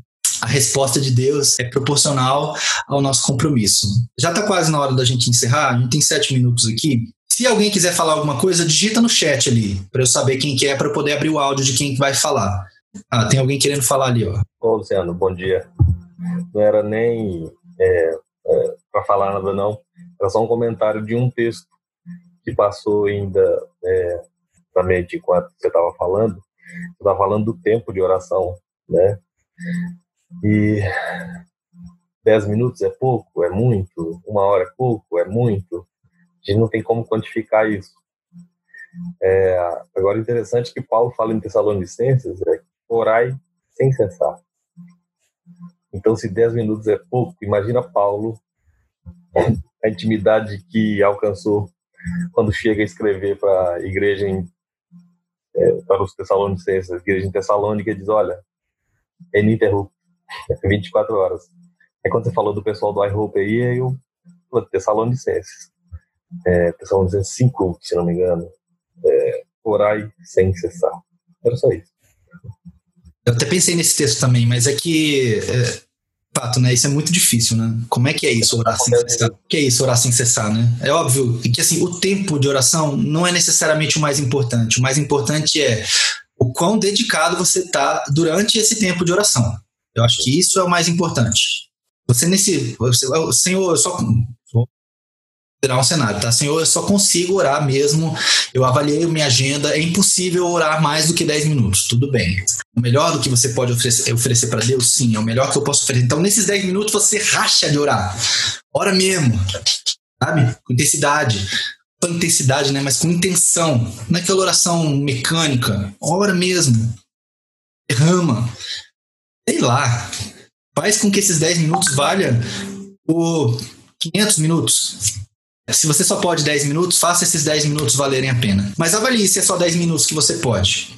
a resposta de Deus é proporcional ao nosso compromisso. Já está quase na hora da gente encerrar. A gente tem sete minutos aqui. Se alguém quiser falar alguma coisa, digita no chat ali, para eu saber quem que é, para eu poder abrir o áudio de quem vai falar. Ah, tem alguém querendo falar ali, ó. Ô, Luciano, bom dia. Não era nem é, é, para falar nada, não. Era só um comentário de um texto que passou ainda é, na mente enquanto você estava falando. Você estava falando do tempo de oração, né? E dez minutos é pouco, é muito. Uma hora é pouco, é muito. A gente não tem como quantificar isso. É, agora, interessante que Paulo fala em Tessalonicenses é orai sem cessar. Então, se 10 minutos é pouco, imagina Paulo a intimidade que alcançou quando chega a escrever para a igreja em, é, para os Tessalonicenses, a igreja em Tessalônica, diz: olha, é ininterrupto, 24 horas. É quando você falou do pessoal do iHope aí, eu Tessalonicenses. É, Tessalonicenses 5, se não me engano. É, orai sem cessar. Era só isso. Eu até pensei nesse texto também, mas é que é, fato, né? Isso é muito difícil, né? Como é que é isso, orar sem cessar? O que é isso, orar sem cessar, né? É óbvio que, assim, o tempo de oração não é necessariamente o mais importante. O mais importante é o quão dedicado você está durante esse tempo de oração. Eu acho que isso é o mais importante. Você nesse... Você, Senhor, eu só virar um cenário, tá? Senhor, eu só consigo orar mesmo. Eu avaliei minha agenda, é impossível orar mais do que 10 minutos. Tudo bem. O melhor do que você pode oferecer, oferecer para Deus, sim, é o melhor que eu posso oferecer. Então, nesses 10 minutos, você racha de orar. Ora mesmo, sabe? Com intensidade. Com intensidade, né? Mas com intenção. Não é aquela oração mecânica. Ora mesmo. Derrama. Sei lá. Faz com que esses 10 minutos valham por 500 minutos. Se você só pode 10 minutos, faça esses 10 minutos valerem a pena. Mas avalie se é só 10 minutos que você pode.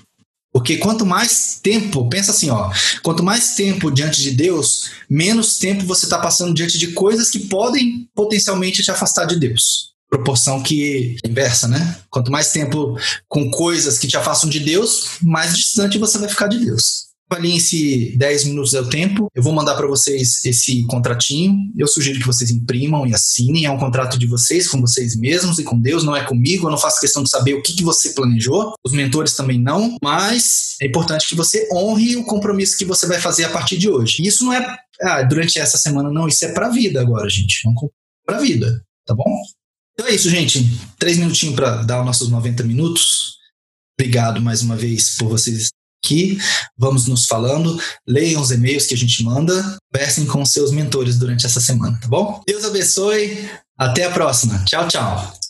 Porque quanto mais tempo, pensa assim, ó, quanto mais tempo diante de Deus, menos tempo você está passando diante de coisas que podem potencialmente te afastar de Deus. Proporção que é inversa, né? Quanto mais tempo com coisas que te afastam de Deus, mais distante você vai ficar de Deus avaliem se 10 minutos é o tempo. Eu vou mandar para vocês esse contratinho. Eu sugiro que vocês imprimam e assinem. É um contrato de vocês, com vocês mesmos e com Deus, não é comigo. Eu não faço questão de saber o que, que você planejou. Os mentores também não. Mas é importante que você honre o compromisso que você vai fazer a partir de hoje. Isso não é ah, durante essa semana, não. Isso é para vida agora, gente. É um para vida, tá bom? Então é isso, gente. Três minutinhos para dar os nossos 90 minutos. Obrigado mais uma vez por vocês aqui, vamos nos falando, leiam os e-mails que a gente manda, conversem com seus mentores durante essa semana, tá bom? Deus abençoe, até a próxima. Tchau, tchau.